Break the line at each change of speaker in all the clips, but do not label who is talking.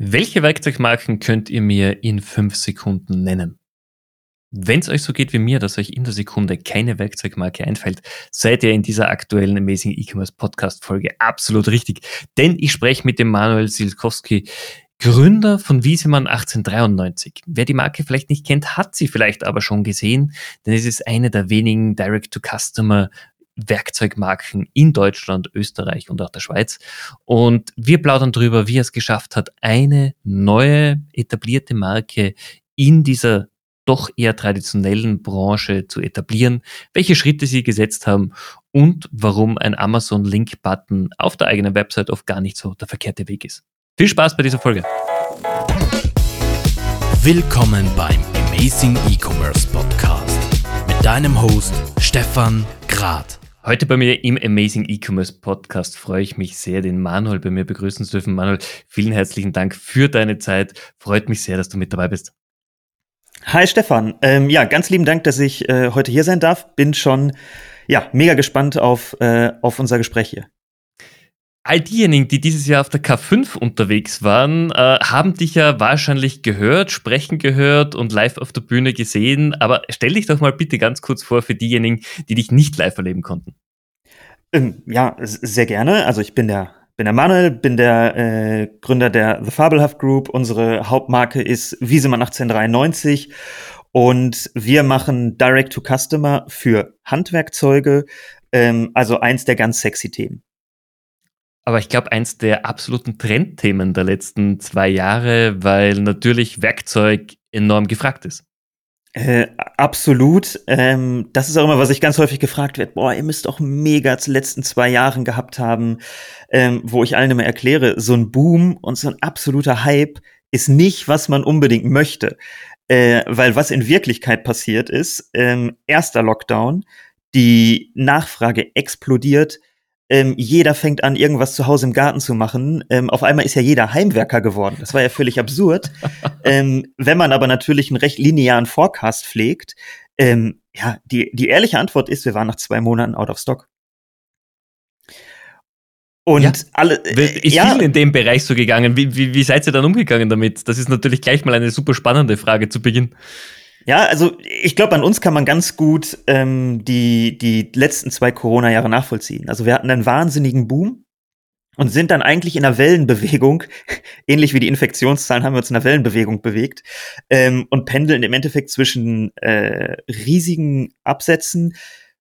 Welche Werkzeugmarken könnt ihr mir in fünf Sekunden nennen? Wenn es euch so geht wie mir, dass euch in der Sekunde keine Werkzeugmarke einfällt, seid ihr in dieser aktuellen Amazing E-Commerce Podcast Folge absolut richtig. Denn ich spreche mit dem Manuel Silkowski, Gründer von Wiesemann 1893. Wer die Marke vielleicht nicht kennt, hat sie vielleicht aber schon gesehen, denn es ist eine der wenigen Direct-to-Customer Werkzeugmarken in Deutschland, Österreich und auch der Schweiz. Und wir plaudern darüber, wie er es geschafft hat, eine neue etablierte Marke in dieser doch eher traditionellen Branche zu etablieren, welche Schritte sie gesetzt haben und warum ein Amazon-Link-Button auf der eigenen Website oft gar nicht so der verkehrte Weg ist. Viel Spaß bei dieser Folge.
Willkommen beim Amazing E-Commerce Podcast mit deinem Host Stefan Grad.
Heute bei mir im Amazing E-Commerce Podcast freue ich mich sehr, den Manuel bei mir begrüßen zu dürfen. Manuel, vielen herzlichen Dank für deine Zeit. Freut mich sehr, dass du mit dabei bist.
Hi Stefan. Ähm, ja, ganz lieben Dank, dass ich äh, heute hier sein darf. Bin schon ja mega gespannt auf, äh, auf unser Gespräch hier
all diejenigen, die dieses Jahr auf der K5 unterwegs waren, äh, haben dich ja wahrscheinlich gehört, sprechen gehört und live auf der Bühne gesehen. Aber stell dich doch mal bitte ganz kurz vor für diejenigen, die dich nicht live erleben konnten.
Ähm, ja, sehr gerne. Also ich bin der bin der Manuel, bin der äh, Gründer der The Fabelhaft Group. Unsere Hauptmarke ist Wiesemann 1893 und wir machen Direct to Customer für Handwerkzeuge, ähm, also eins der ganz sexy Themen.
Aber ich glaube, eins der absoluten Trendthemen der letzten zwei Jahre, weil natürlich Werkzeug enorm gefragt ist.
Äh, absolut. Ähm, das ist auch immer, was ich ganz häufig gefragt werde. Boah, ihr müsst doch mega zu letzten zwei Jahren gehabt haben, ähm, wo ich allen immer erkläre, so ein Boom und so ein absoluter Hype ist nicht, was man unbedingt möchte. Äh, weil was in Wirklichkeit passiert ist, ähm, erster Lockdown, die Nachfrage explodiert, ähm, jeder fängt an, irgendwas zu Hause im Garten zu machen. Ähm, auf einmal ist ja jeder Heimwerker geworden. Das war ja völlig absurd. ähm, wenn man aber natürlich einen recht linearen Forecast pflegt, ähm, ja, die, die ehrliche Antwort ist, wir waren nach zwei Monaten out of stock.
Und ja, alle. Ist ja, viel in dem Bereich so gegangen. Wie, wie, wie seid ihr dann umgegangen damit? Das ist natürlich gleich mal eine super spannende Frage zu Beginn.
Ja, also ich glaube, an uns kann man ganz gut ähm, die, die letzten zwei Corona-Jahre nachvollziehen. Also wir hatten einen wahnsinnigen Boom und sind dann eigentlich in einer Wellenbewegung, ähnlich wie die Infektionszahlen haben wir uns in einer Wellenbewegung bewegt ähm, und pendeln im Endeffekt zwischen äh, riesigen Absätzen,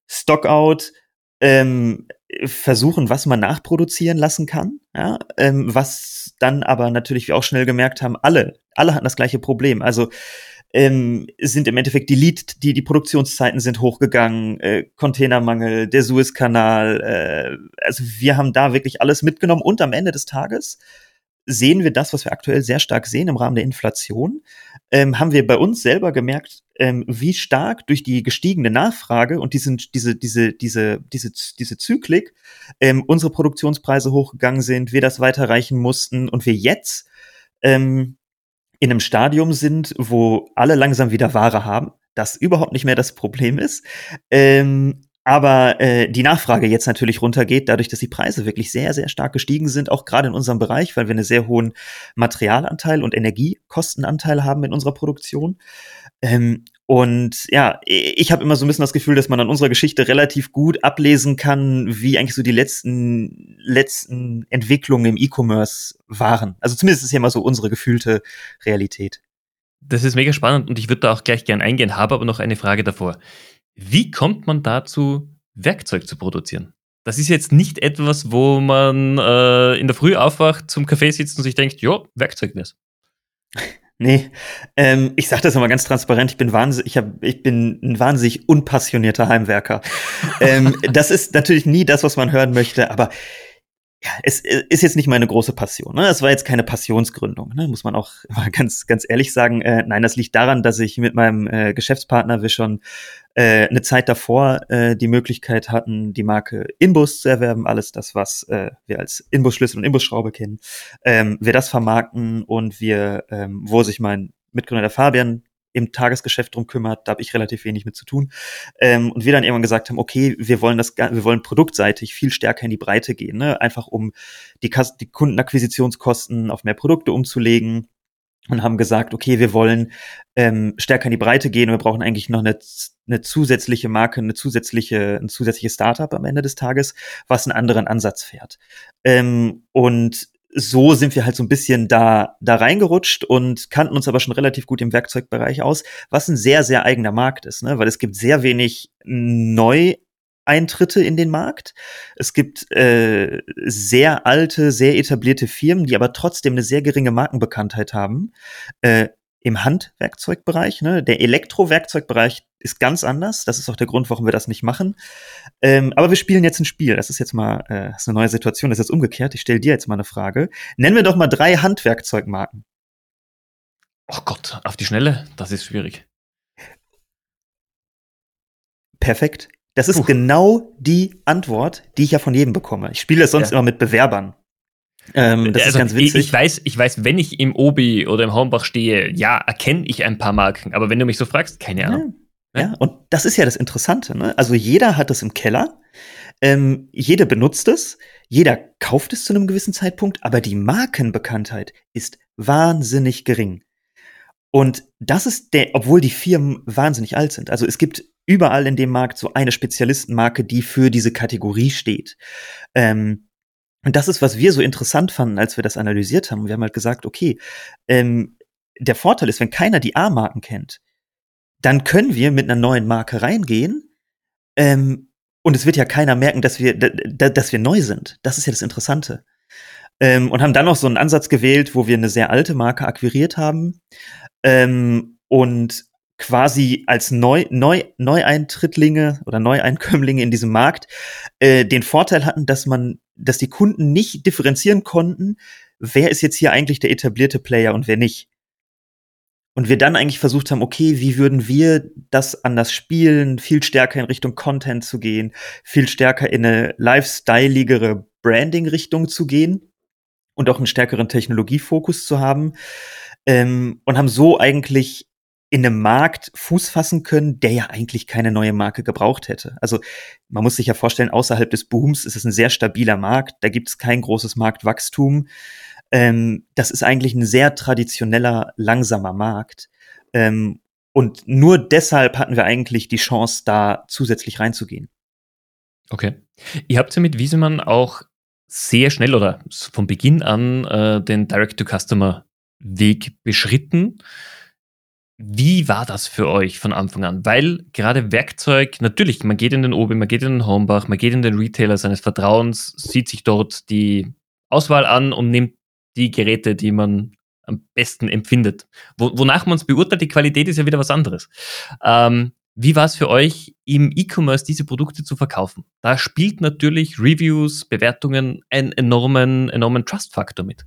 Stockout, ähm, versuchen, was man nachproduzieren lassen kann, ja, ähm, was dann aber natürlich wir auch schnell gemerkt haben, alle, alle hatten das gleiche Problem. Also ähm, sind im Endeffekt die Lead, die, die Produktionszeiten sind hochgegangen, äh, Containermangel, der Suezkanal, äh, also wir haben da wirklich alles mitgenommen und am Ende des Tages sehen wir das, was wir aktuell sehr stark sehen im Rahmen der Inflation, ähm, haben wir bei uns selber gemerkt, ähm, wie stark durch die gestiegene Nachfrage und diesen, diese, diese, diese, diese, diese Zyklik ähm, unsere Produktionspreise hochgegangen sind, wir das weiterreichen mussten und wir jetzt ähm, in einem Stadium sind, wo alle langsam wieder Ware haben, das überhaupt nicht mehr das Problem ist. Ähm, aber äh, die Nachfrage jetzt natürlich runtergeht, dadurch, dass die Preise wirklich sehr, sehr stark gestiegen sind, auch gerade in unserem Bereich, weil wir einen sehr hohen Materialanteil und Energiekostenanteil haben in unserer Produktion. Ähm, und ja, ich habe immer so ein bisschen das Gefühl, dass man an unserer Geschichte relativ gut ablesen kann, wie eigentlich so die letzten, letzten Entwicklungen im E-Commerce waren. Also zumindest ist ja immer so unsere gefühlte Realität.
Das ist mega spannend und ich würde da auch gleich gern eingehen, habe aber noch eine Frage davor. Wie kommt man dazu, Werkzeug zu produzieren? Das ist jetzt nicht etwas, wo man äh, in der Früh aufwacht, zum Kaffee sitzt und sich denkt, ja, Werkzeug wär's.
Nee, ähm, ich sage das immer ganz transparent. Ich bin wahnsinnig, ich, hab, ich bin ein wahnsinnig unpassionierter Heimwerker. ähm, das ist natürlich nie das, was man hören möchte, aber ja, es ist jetzt nicht meine große Passion. Ne? Das war jetzt keine Passionsgründung, ne? muss man auch mal ganz, ganz ehrlich sagen. Äh, nein, das liegt daran, dass ich mit meinem äh, Geschäftspartner wir schon äh, eine Zeit davor äh, die Möglichkeit hatten, die Marke Inbus zu erwerben. Alles das, was äh, wir als Inbus-Schlüssel und Inbus-Schraube kennen. Ähm, wir das vermarkten und wir, ähm, wo sich mein Mitgründer der Fabian im Tagesgeschäft drum kümmert. Da habe ich relativ wenig mit zu tun. Ähm, und wir dann irgendwann gesagt haben, okay, wir wollen das, wir wollen produktseitig viel stärker in die Breite gehen, ne? einfach um die, die Kundenakquisitionskosten auf mehr Produkte umzulegen und haben gesagt, okay, wir wollen ähm, stärker in die Breite gehen. Wir brauchen eigentlich noch eine, eine zusätzliche Marke, eine zusätzliche, ein zusätzliches Startup am Ende des Tages, was einen anderen Ansatz fährt. Ähm, und so sind wir halt so ein bisschen da, da reingerutscht und kannten uns aber schon relativ gut im Werkzeugbereich aus, was ein sehr, sehr eigener Markt ist, ne? weil es gibt sehr wenig neu Eintritte in den Markt. Es gibt äh, sehr alte, sehr etablierte Firmen, die aber trotzdem eine sehr geringe Markenbekanntheit haben. Äh, Im Handwerkzeugbereich, ne? der Elektrowerkzeugbereich ist ganz anders. Das ist auch der Grund, warum wir das nicht machen. Ähm, aber wir spielen jetzt ein Spiel. Das ist jetzt mal äh, ist eine neue Situation. Das ist jetzt umgekehrt. Ich stelle dir jetzt mal eine Frage. Nennen wir doch mal drei Handwerkzeugmarken.
Oh Gott, auf die Schnelle, das ist schwierig.
Perfekt. Das ist Puh. genau die Antwort, die ich ja von jedem bekomme. Ich spiele es sonst ja. immer mit Bewerbern.
Ähm, das also, ist ganz witzig. Ich weiß, ich weiß, wenn ich im Obi oder im Homebach stehe, ja, erkenne ich ein paar Marken. Aber wenn du mich so fragst, keine Ahnung.
Ja, ja. und das ist ja das Interessante. Ne? Also jeder hat es im Keller. Ähm, jeder benutzt es, jeder kauft es zu einem gewissen Zeitpunkt, aber die Markenbekanntheit ist wahnsinnig gering. Und das ist der, obwohl die Firmen wahnsinnig alt sind. Also es gibt überall in dem Markt so eine Spezialistenmarke, die für diese Kategorie steht. Ähm, und das ist, was wir so interessant fanden, als wir das analysiert haben. Wir haben halt gesagt, okay, ähm, der Vorteil ist, wenn keiner die A-Marken kennt, dann können wir mit einer neuen Marke reingehen ähm, und es wird ja keiner merken, dass wir, dass wir neu sind. Das ist ja das Interessante. Ähm, und haben dann noch so einen Ansatz gewählt, wo wir eine sehr alte Marke akquiriert haben ähm, und quasi als Neu, Neu, Neueintrittlinge oder Neueinkömmlinge in diesem Markt äh, den Vorteil hatten, dass man, dass die Kunden nicht differenzieren konnten, wer ist jetzt hier eigentlich der etablierte Player und wer nicht. Und wir dann eigentlich versucht haben, okay, wie würden wir das anders spielen, viel stärker in Richtung Content zu gehen, viel stärker in eine lifestyleigere Branding-Richtung zu gehen und auch einen stärkeren Technologiefokus zu haben. Ähm, und haben so eigentlich in einem Markt Fuß fassen können, der ja eigentlich keine neue Marke gebraucht hätte. Also man muss sich ja vorstellen, außerhalb des Booms ist es ein sehr stabiler Markt, da gibt es kein großes Marktwachstum. Ähm, das ist eigentlich ein sehr traditioneller, langsamer Markt. Ähm, und nur deshalb hatten wir eigentlich die Chance, da zusätzlich reinzugehen.
Okay. Ihr habt ja mit Wiesemann auch sehr schnell oder von Beginn an äh, den Direct-to-Customer-Weg beschritten. Wie war das für euch von Anfang an? Weil gerade Werkzeug, natürlich, man geht in den Obi, man geht in den Homebach, man geht in den Retailer seines Vertrauens, sieht sich dort die Auswahl an und nimmt die Geräte, die man am besten empfindet. Wo, wonach man es beurteilt, die Qualität ist ja wieder was anderes. Ähm, wie war es für euch, im E-Commerce diese Produkte zu verkaufen? Da spielt natürlich Reviews, Bewertungen einen enormen, enormen Trust-Faktor mit.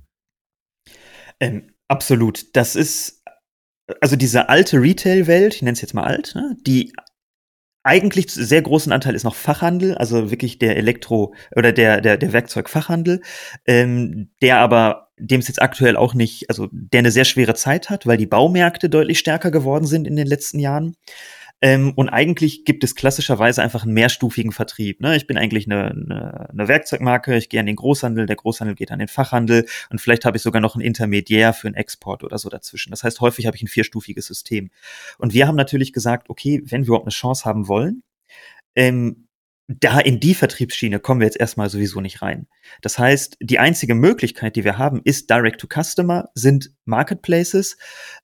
Ähm, absolut. Das ist also diese alte Retail-Welt, ich nenne es jetzt mal alt, ne, die eigentlich sehr großen Anteil ist noch Fachhandel, also wirklich der Elektro- oder der, der, der Werkzeugfachhandel, ähm, der aber, dem es jetzt aktuell auch nicht, also der eine sehr schwere Zeit hat, weil die Baumärkte deutlich stärker geworden sind in den letzten Jahren. Ähm, und eigentlich gibt es klassischerweise einfach einen mehrstufigen Vertrieb. Ne? Ich bin eigentlich eine, eine, eine Werkzeugmarke, ich gehe an den Großhandel, der Großhandel geht an den Fachhandel und vielleicht habe ich sogar noch einen Intermediär für einen Export oder so dazwischen. Das heißt, häufig habe ich ein vierstufiges System. Und wir haben natürlich gesagt, okay, wenn wir überhaupt eine Chance haben wollen, ähm, da in die Vertriebsschiene kommen wir jetzt erstmal sowieso nicht rein. Das heißt, die einzige Möglichkeit, die wir haben, ist Direct to Customer, sind Marketplaces,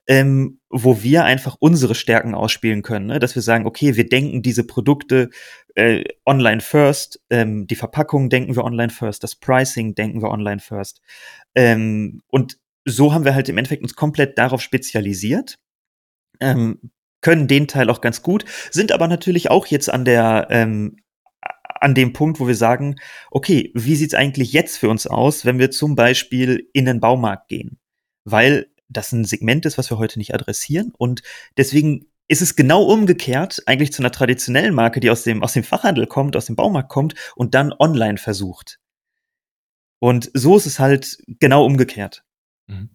ähm, wo wir einfach unsere Stärken ausspielen können. Ne? Dass wir sagen, okay, wir denken diese Produkte äh, online first, ähm, die Verpackung denken wir online first, das Pricing denken wir online first. Ähm, und so haben wir halt im Endeffekt uns komplett darauf spezialisiert. Ähm, können den Teil auch ganz gut, sind aber natürlich auch jetzt an der ähm, an dem Punkt, wo wir sagen, okay, wie sieht's eigentlich jetzt für uns aus, wenn wir zum Beispiel in den Baumarkt gehen? Weil das ein Segment ist, was wir heute nicht adressieren und deswegen ist es genau umgekehrt eigentlich zu einer traditionellen Marke, die aus dem, aus dem Fachhandel kommt, aus dem Baumarkt kommt und dann online versucht. Und so ist es halt genau umgekehrt.
Mhm.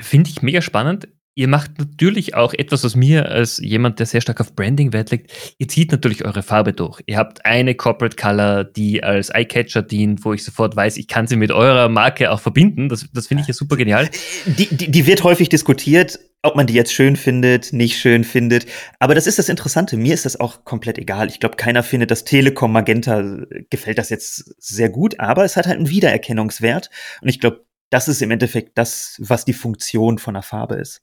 Finde ich mega spannend. Ihr macht natürlich auch etwas, was mir als jemand, der sehr stark auf Branding Wert legt, ihr zieht natürlich eure Farbe durch. Ihr habt eine Corporate Color, die als Eyecatcher dient, wo ich sofort weiß, ich kann sie mit eurer Marke auch verbinden. Das, das finde ich ja super genial.
Die, die, die wird häufig diskutiert, ob man die jetzt schön findet, nicht schön findet. Aber das ist das Interessante. Mir ist das auch komplett egal. Ich glaube, keiner findet das Telekom Magenta, gefällt das jetzt sehr gut, aber es hat halt einen Wiedererkennungswert. Und ich glaube, das ist im Endeffekt das, was die Funktion von der Farbe ist.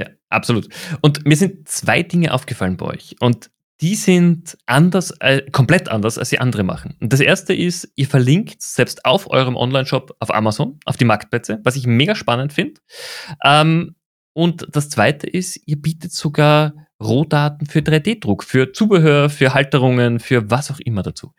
Ja, absolut. Und mir sind zwei Dinge aufgefallen bei euch. Und die sind anders, äh, komplett anders, als die andere machen. Und das erste ist, ihr verlinkt selbst auf eurem Online-Shop auf Amazon, auf die Marktplätze, was ich mega spannend finde. Ähm, und das zweite ist, ihr bietet sogar Rohdaten für 3D-Druck, für Zubehör, für Halterungen, für was auch immer dazu.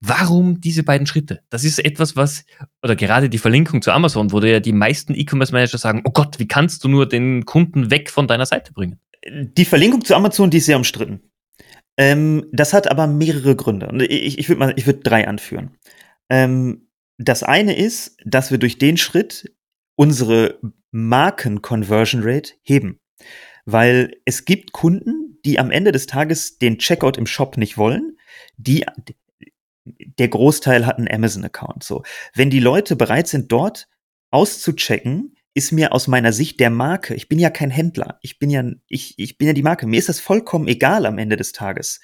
Warum diese beiden Schritte? Das ist etwas, was, oder gerade die Verlinkung zu Amazon, wo ja die meisten E-Commerce-Manager sagen, oh Gott, wie kannst du nur den Kunden weg von deiner Seite bringen?
Die Verlinkung zu Amazon, die ist sehr umstritten. Ähm, das hat aber mehrere Gründe. Ich, ich würde mal, ich würde drei anführen. Ähm, das eine ist, dass wir durch den Schritt unsere Marken-Conversion Rate heben weil es gibt Kunden, die am Ende des Tages den Checkout im Shop nicht wollen, die der Großteil hat einen Amazon-Account. So, wenn die Leute bereit sind, dort auszuchecken, ist mir aus meiner Sicht der Marke, ich bin ja kein Händler, ich bin ja, ich, ich bin ja die Marke, mir ist das vollkommen egal am Ende des Tages.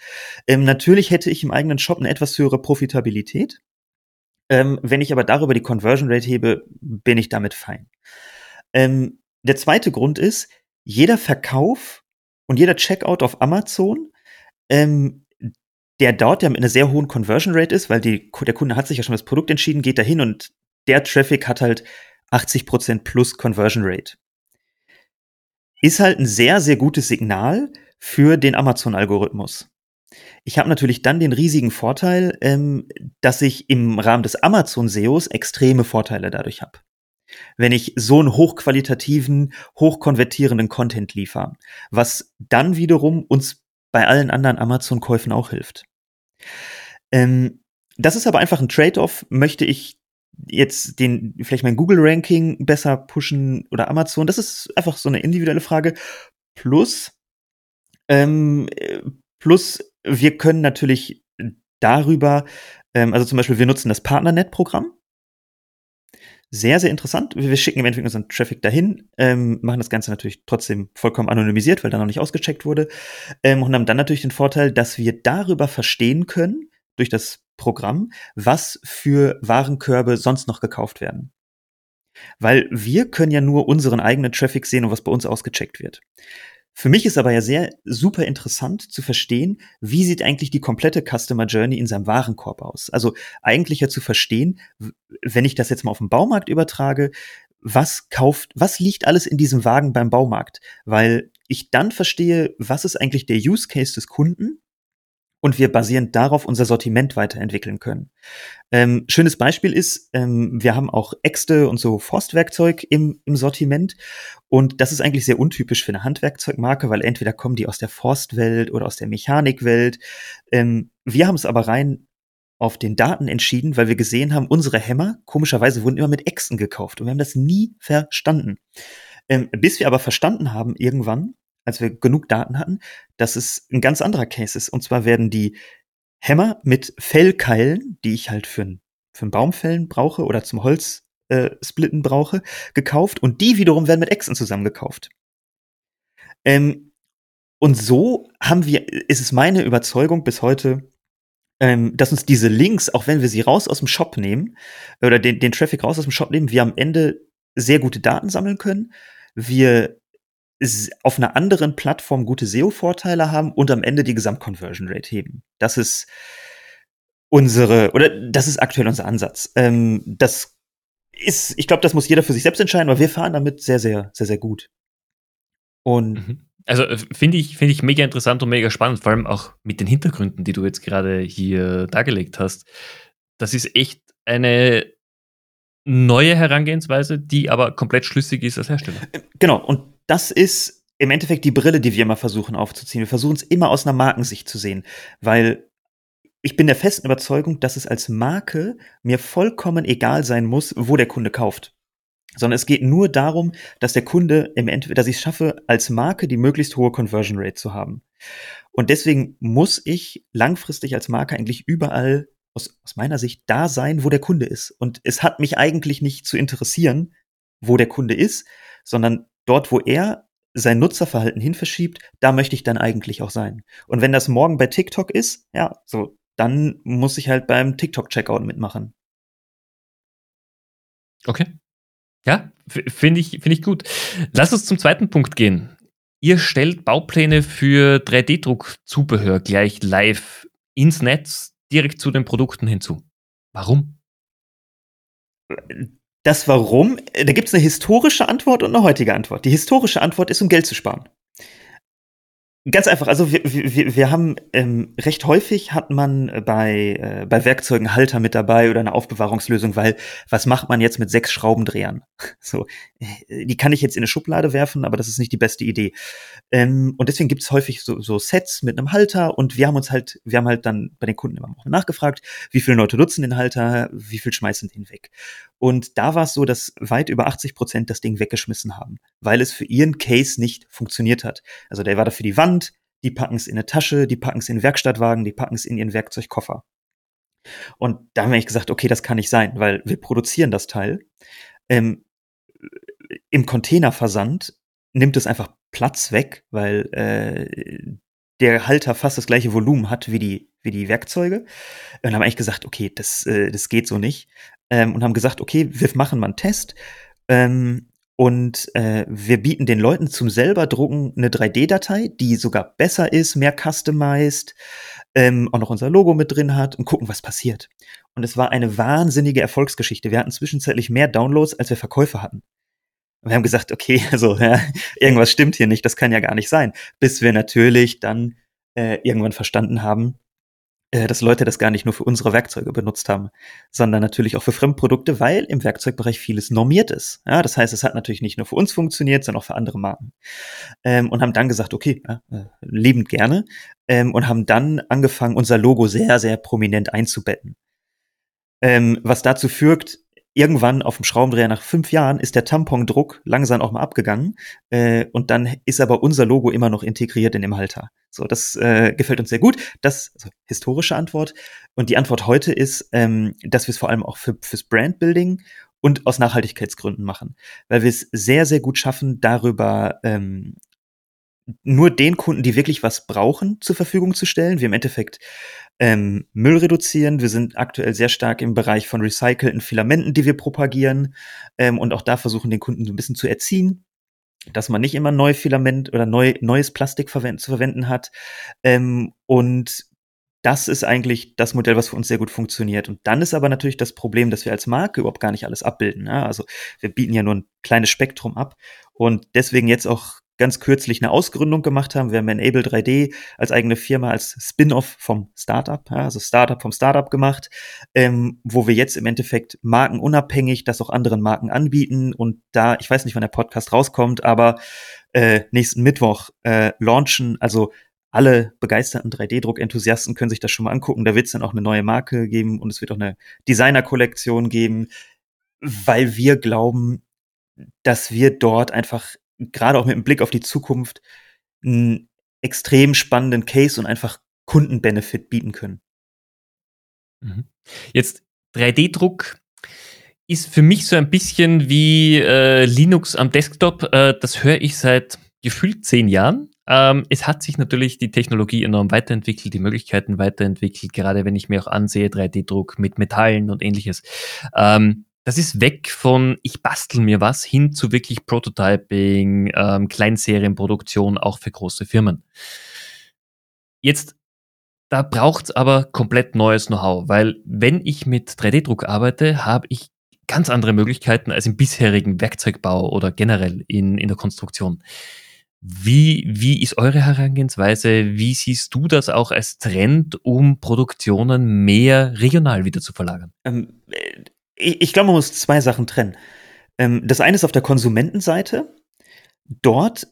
Ähm, natürlich hätte ich im eigenen Shop eine etwas höhere Profitabilität. Ähm, wenn ich aber darüber die Conversion Rate hebe, bin ich damit fein. Ähm, der zweite Grund ist, jeder Verkauf und jeder Checkout auf Amazon, ähm, der dort ja mit einer sehr hohen Conversion Rate ist, weil die, der Kunde hat sich ja schon das Produkt entschieden, geht dahin und der Traffic hat halt 80% plus Conversion Rate. Ist halt ein sehr, sehr gutes Signal für den Amazon-Algorithmus. Ich habe natürlich dann den riesigen Vorteil, ähm, dass ich im Rahmen des Amazon-SEOs extreme Vorteile dadurch habe wenn ich so einen hochqualitativen, hochkonvertierenden Content liefere, was dann wiederum uns bei allen anderen Amazon-Käufen auch hilft. Ähm, das ist aber einfach ein Trade-off. Möchte ich jetzt den, vielleicht mein Google-Ranking besser pushen oder Amazon? Das ist einfach so eine individuelle Frage. Plus, ähm, plus, wir können natürlich darüber, ähm, also zum Beispiel, wir nutzen das Partnernet-Programm sehr, sehr interessant. Wir schicken im Endeffekt unseren Traffic dahin, ähm, machen das Ganze natürlich trotzdem vollkommen anonymisiert, weil da noch nicht ausgecheckt wurde. Ähm, und haben dann natürlich den Vorteil, dass wir darüber verstehen können, durch das Programm, was für Warenkörbe sonst noch gekauft werden. Weil wir können ja nur unseren eigenen Traffic sehen und was bei uns ausgecheckt wird. Für mich ist aber ja sehr super interessant zu verstehen, wie sieht eigentlich die komplette Customer Journey in seinem Warenkorb aus. Also eigentlich ja zu verstehen, wenn ich das jetzt mal auf den Baumarkt übertrage, was kauft, was liegt alles in diesem Wagen beim Baumarkt? Weil ich dann verstehe, was ist eigentlich der Use Case des Kunden und wir basierend darauf unser Sortiment weiterentwickeln können. Ähm, schönes Beispiel ist, ähm, wir haben auch Äxte und so Forstwerkzeug im, im Sortiment und das ist eigentlich sehr untypisch für eine Handwerkzeugmarke, weil entweder kommen die aus der Forstwelt oder aus der Mechanikwelt. Ähm, wir haben es aber rein auf den Daten entschieden, weil wir gesehen haben, unsere Hämmer, komischerweise, wurden immer mit Äxten gekauft und wir haben das nie verstanden. Ähm, bis wir aber verstanden haben irgendwann, als wir genug Daten hatten, dass es ein ganz anderer Case ist. Und zwar werden die Hämmer mit Fellkeilen, die ich halt für ein, für ein Baumfällen brauche oder zum Holz äh, splitten brauche, gekauft und die wiederum werden mit Echsen zusammengekauft. Ähm, und so haben wir, ist es meine Überzeugung bis heute, ähm, dass uns diese Links, auch wenn wir sie raus aus dem Shop nehmen, oder den, den Traffic raus aus dem Shop nehmen, wir am Ende sehr gute Daten sammeln können. Wir auf einer anderen Plattform gute SEO-Vorteile haben und am Ende die Gesamtconversion Rate heben. Das ist unsere, oder das ist aktuell unser Ansatz. Ähm, das ist, ich glaube, das muss jeder für sich selbst entscheiden, aber wir fahren damit sehr, sehr, sehr, sehr gut.
Und mhm. also äh, finde ich, finde ich mega interessant und mega spannend, vor allem auch mit den Hintergründen, die du jetzt gerade hier dargelegt hast. Das ist echt eine neue Herangehensweise, die aber komplett schlüssig ist als Hersteller. Äh,
genau, und das ist im Endeffekt die Brille, die wir immer versuchen aufzuziehen. Wir versuchen es immer aus einer Markensicht zu sehen, weil ich bin der festen Überzeugung, dass es als Marke mir vollkommen egal sein muss, wo der Kunde kauft. sondern es geht nur darum, dass der Kunde im Endeffekt, dass ich es schaffe, als Marke die möglichst hohe Conversion Rate zu haben. Und deswegen muss ich langfristig als Marke eigentlich überall aus, aus meiner Sicht da sein, wo der Kunde ist. Und es hat mich eigentlich nicht zu interessieren, wo der Kunde ist, sondern dort, wo er sein Nutzerverhalten hin verschiebt, da möchte ich dann eigentlich auch sein. Und wenn das morgen bei TikTok ist, ja, so, dann muss ich halt beim TikTok-Checkout mitmachen.
Okay. Ja, finde ich, finde ich gut. Lass uns zum zweiten Punkt gehen. Ihr stellt Baupläne für 3D-Druck-Zubehör gleich live ins Netz direkt zu den Produkten hinzu. Warum?
Das Warum, da gibt es eine historische Antwort und eine heutige Antwort. Die historische Antwort ist, um Geld zu sparen. Ganz einfach, also wir, wir, wir haben ähm, recht häufig hat man bei, äh, bei Werkzeugen Halter mit dabei oder eine Aufbewahrungslösung, weil was macht man jetzt mit sechs Schraubendrehern? So, äh, die kann ich jetzt in eine Schublade werfen, aber das ist nicht die beste Idee. Ähm, und deswegen gibt es häufig so, so Sets mit einem Halter und wir haben uns halt, wir haben halt dann bei den Kunden immer nachgefragt, wie viele Leute nutzen den Halter, wie viel schmeißen den weg. Und da war es so, dass weit über 80 Prozent das Ding weggeschmissen haben, weil es für ihren Case nicht funktioniert hat. Also der war da für die Wand, die packen es in eine Tasche, die packen es in den Werkstattwagen, die packen es in ihren Werkzeugkoffer. Und da haben wir gesagt, okay, das kann nicht sein, weil wir produzieren das Teil. Ähm, Im Containerversand nimmt es einfach Platz weg, weil äh, der Halter fast das gleiche Volumen hat wie die, wie die Werkzeuge. Und haben eigentlich gesagt, okay, das, äh, das geht so nicht. Ähm, und haben gesagt, okay, wir machen mal einen Test. Ähm, und äh, wir bieten den Leuten zum selber drucken eine 3D-Datei, die sogar besser ist, mehr customized, ähm, auch noch unser Logo mit drin hat und gucken, was passiert. Und es war eine wahnsinnige Erfolgsgeschichte. Wir hatten zwischenzeitlich mehr Downloads, als wir Verkäufe hatten. Und wir haben gesagt, okay, also ja, irgendwas stimmt hier nicht, das kann ja gar nicht sein. Bis wir natürlich dann äh, irgendwann verstanden haben, dass Leute das gar nicht nur für unsere Werkzeuge benutzt haben, sondern natürlich auch für Fremdprodukte, weil im Werkzeugbereich vieles normiert ist. Ja, das heißt, es hat natürlich nicht nur für uns funktioniert, sondern auch für andere Marken. Ähm, und haben dann gesagt, okay, ja, äh, gerne. Ähm, und haben dann angefangen, unser Logo sehr, sehr prominent einzubetten. Ähm, was dazu führt, irgendwann auf dem Schraubendreher nach fünf Jahren ist der Tampondruck langsam auch mal abgegangen äh, und dann ist aber unser Logo immer noch integriert in dem Halter. So, das äh, gefällt uns sehr gut. Das also historische Antwort und die Antwort heute ist, ähm, dass wir es vor allem auch für, fürs Brandbuilding und aus Nachhaltigkeitsgründen machen, weil wir es sehr sehr gut schaffen, darüber ähm, nur den Kunden, die wirklich was brauchen, zur Verfügung zu stellen. Wir im Endeffekt ähm, Müll reduzieren. Wir sind aktuell sehr stark im Bereich von recycelten Filamenten, die wir propagieren ähm, und auch da versuchen, den Kunden so ein bisschen zu erziehen dass man nicht immer neu Filament oder neu, neues Plastik verwenden, zu verwenden hat. Ähm, und das ist eigentlich das Modell, was für uns sehr gut funktioniert. Und dann ist aber natürlich das Problem, dass wir als Marke überhaupt gar nicht alles abbilden. Ja? Also wir bieten ja nur ein kleines Spektrum ab und deswegen jetzt auch ganz kürzlich eine Ausgründung gemacht haben. Wir haben Enable 3D als eigene Firma, als Spin-off vom Startup, ja, also Startup vom Startup gemacht, ähm, wo wir jetzt im Endeffekt markenunabhängig das auch anderen Marken anbieten und da, ich weiß nicht, wann der Podcast rauskommt, aber äh, nächsten Mittwoch äh, launchen, also alle begeisterten 3D-Druck-Enthusiasten können sich das schon mal angucken. Da wird es dann auch eine neue Marke geben und es wird auch eine Designer-Kollektion geben, weil wir glauben, dass wir dort einfach gerade auch mit dem Blick auf die Zukunft einen extrem spannenden Case und einfach Kundenbenefit bieten können.
Mhm. Jetzt 3D-Druck ist für mich so ein bisschen wie äh, Linux am Desktop. Äh, das höre ich seit gefühlt zehn Jahren. Ähm, es hat sich natürlich die Technologie enorm weiterentwickelt, die Möglichkeiten weiterentwickelt, gerade wenn ich mir auch ansehe, 3D-Druck mit Metallen und ähnliches. Ähm, das ist weg von ich bastel mir was hin zu wirklich Prototyping, ähm, Kleinserienproduktion auch für große Firmen. Jetzt, da braucht's aber komplett neues Know-how, weil wenn ich mit 3D-Druck arbeite, habe ich ganz andere Möglichkeiten als im bisherigen Werkzeugbau oder generell in, in der Konstruktion. Wie, wie ist eure Herangehensweise? Wie siehst du das auch als Trend, um Produktionen mehr regional wieder zu verlagern?
Ähm, ich, ich glaube, man muss zwei Sachen trennen. Ähm, das eine ist auf der Konsumentenseite. Dort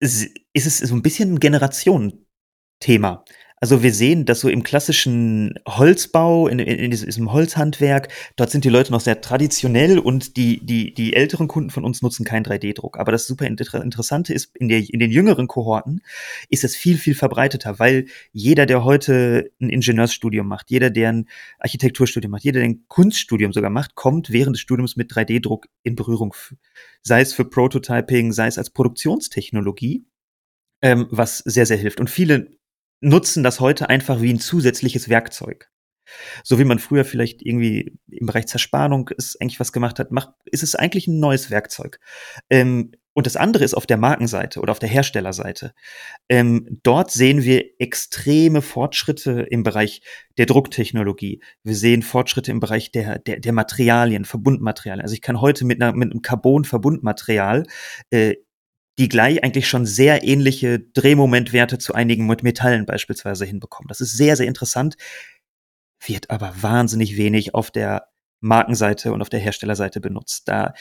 ist es so ein bisschen ein Generationenthema. Also wir sehen, dass so im klassischen Holzbau, in, in, in diesem Holzhandwerk, dort sind die Leute noch sehr traditionell und die, die, die älteren Kunden von uns nutzen keinen 3D-Druck. Aber das super Interessante ist, in, der, in den jüngeren Kohorten ist es viel, viel verbreiteter, weil jeder, der heute ein Ingenieursstudium macht, jeder, der ein Architekturstudium macht, jeder, der ein Kunststudium sogar macht, kommt während des Studiums mit 3D-Druck in Berührung. Sei es für Prototyping, sei es als Produktionstechnologie ähm, was sehr, sehr hilft. Und viele nutzen das heute einfach wie ein zusätzliches Werkzeug. So wie man früher vielleicht irgendwie im Bereich Zerspannung ist eigentlich was gemacht hat, macht, ist es eigentlich ein neues Werkzeug. Ähm, und das andere ist auf der Markenseite oder auf der Herstellerseite. Ähm, dort sehen wir extreme Fortschritte im Bereich der Drucktechnologie. Wir sehen Fortschritte im Bereich der, der, der Materialien, Verbundmaterialien. Also ich kann heute mit, einer, mit einem Carbon-Verbundmaterial äh, die gleich eigentlich schon sehr ähnliche Drehmomentwerte zu einigen Metallen beispielsweise hinbekommen. Das ist sehr, sehr interessant, wird aber wahnsinnig wenig auf der Markenseite und auf der Herstellerseite benutzt. Da,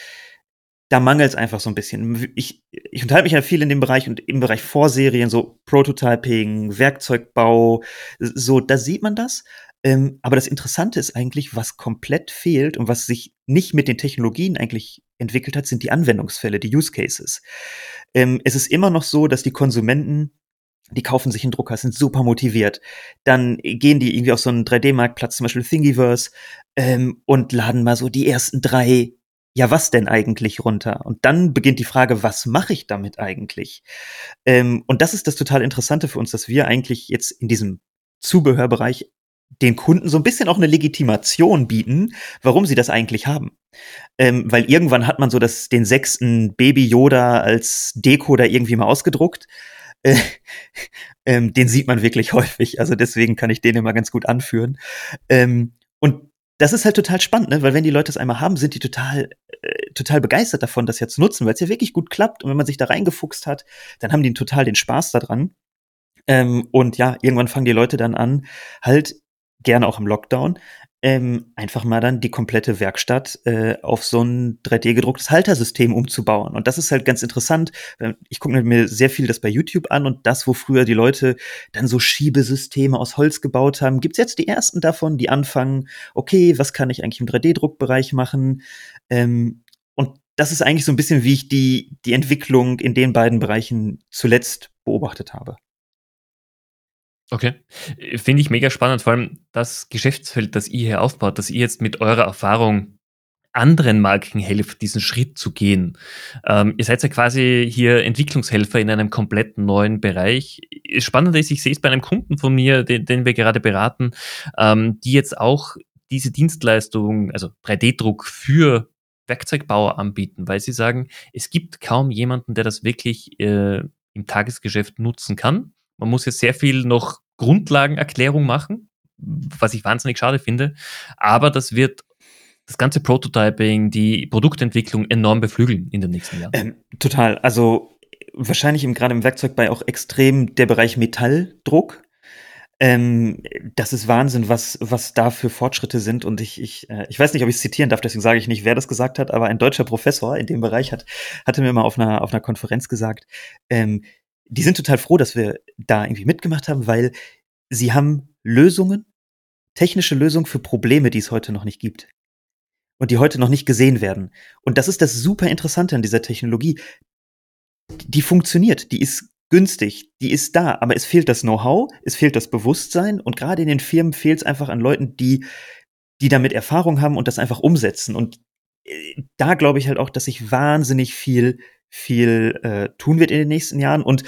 da mangelt es einfach so ein bisschen. Ich, ich unterhalte mich ja viel in dem Bereich und im Bereich Vorserien, so Prototyping, Werkzeugbau, so, da sieht man das. Ähm, aber das Interessante ist eigentlich, was komplett fehlt und was sich nicht mit den Technologien eigentlich entwickelt hat, sind die Anwendungsfälle, die Use Cases. Ähm, es ist immer noch so, dass die Konsumenten die kaufen sich einen Drucker, sind super motiviert. Dann gehen die irgendwie auf so einen 3D-Marktplatz, zum Beispiel Thingiverse, ähm, und laden mal so die ersten drei, ja, was denn eigentlich runter? Und dann beginnt die Frage, was mache ich damit eigentlich? Ähm, und das ist das total Interessante für uns, dass wir eigentlich jetzt in diesem Zubehörbereich den Kunden so ein bisschen auch eine Legitimation bieten, warum sie das eigentlich haben. Ähm, weil irgendwann hat man so das, den sechsten Baby Yoda als Deko da irgendwie mal ausgedruckt. Äh, ähm, den sieht man wirklich häufig. Also deswegen kann ich den immer ganz gut anführen. Ähm, und das ist halt total spannend, ne? weil wenn die Leute es einmal haben, sind die total, äh, total begeistert davon, das ja zu nutzen, weil es ja wirklich gut klappt. Und wenn man sich da reingefuchst hat, dann haben die total den Spaß daran. Ähm, und ja, irgendwann fangen die Leute dann an, halt gerne auch im Lockdown, ähm, einfach mal dann die komplette Werkstatt äh, auf so ein 3D-gedrucktes Haltersystem umzubauen. Und das ist halt ganz interessant. Ich gucke mir sehr viel das bei YouTube an und das, wo früher die Leute dann so Schiebesysteme aus Holz gebaut haben, gibt's jetzt die ersten davon, die anfangen, okay, was kann ich eigentlich im 3D-Druckbereich machen? Ähm, und das ist eigentlich so ein bisschen, wie ich die, die Entwicklung in den beiden Bereichen zuletzt beobachtet habe.
Okay. Finde ich mega spannend, vor allem das Geschäftsfeld, das ihr hier aufbaut, dass ihr jetzt mit eurer Erfahrung anderen Marken helft, diesen Schritt zu gehen. Ähm, ihr seid ja quasi hier Entwicklungshelfer in einem komplett neuen Bereich. Spannend ist, ich sehe es bei einem Kunden von mir, den, den wir gerade beraten, ähm, die jetzt auch diese Dienstleistung, also 3D-Druck für Werkzeugbauer anbieten, weil sie sagen, es gibt kaum jemanden, der das wirklich äh, im Tagesgeschäft nutzen kann. Man muss jetzt sehr viel noch Grundlagenerklärung machen, was ich wahnsinnig schade finde. Aber das wird das ganze Prototyping, die Produktentwicklung enorm beflügeln in den nächsten Jahren.
Ähm, total. Also wahrscheinlich im, gerade im Werkzeugbau auch extrem der Bereich Metalldruck. Ähm, das ist Wahnsinn, was, was da für Fortschritte sind. Und ich, ich, äh, ich weiß nicht, ob ich es zitieren darf, deswegen sage ich nicht, wer das gesagt hat, aber ein deutscher Professor in dem Bereich hat, hatte mir mal auf einer, auf einer Konferenz gesagt, ähm, die sind total froh, dass wir da irgendwie mitgemacht haben, weil sie haben Lösungen, technische Lösungen für Probleme, die es heute noch nicht gibt. Und die heute noch nicht gesehen werden. Und das ist das super Interessante an dieser Technologie. Die funktioniert, die ist günstig, die ist da, aber es fehlt das Know-how, es fehlt das Bewusstsein und gerade in den Firmen fehlt es einfach an Leuten, die, die damit Erfahrung haben und das einfach umsetzen. Und äh, da glaube ich halt auch, dass sich wahnsinnig viel viel äh, tun wird in den nächsten Jahren. Und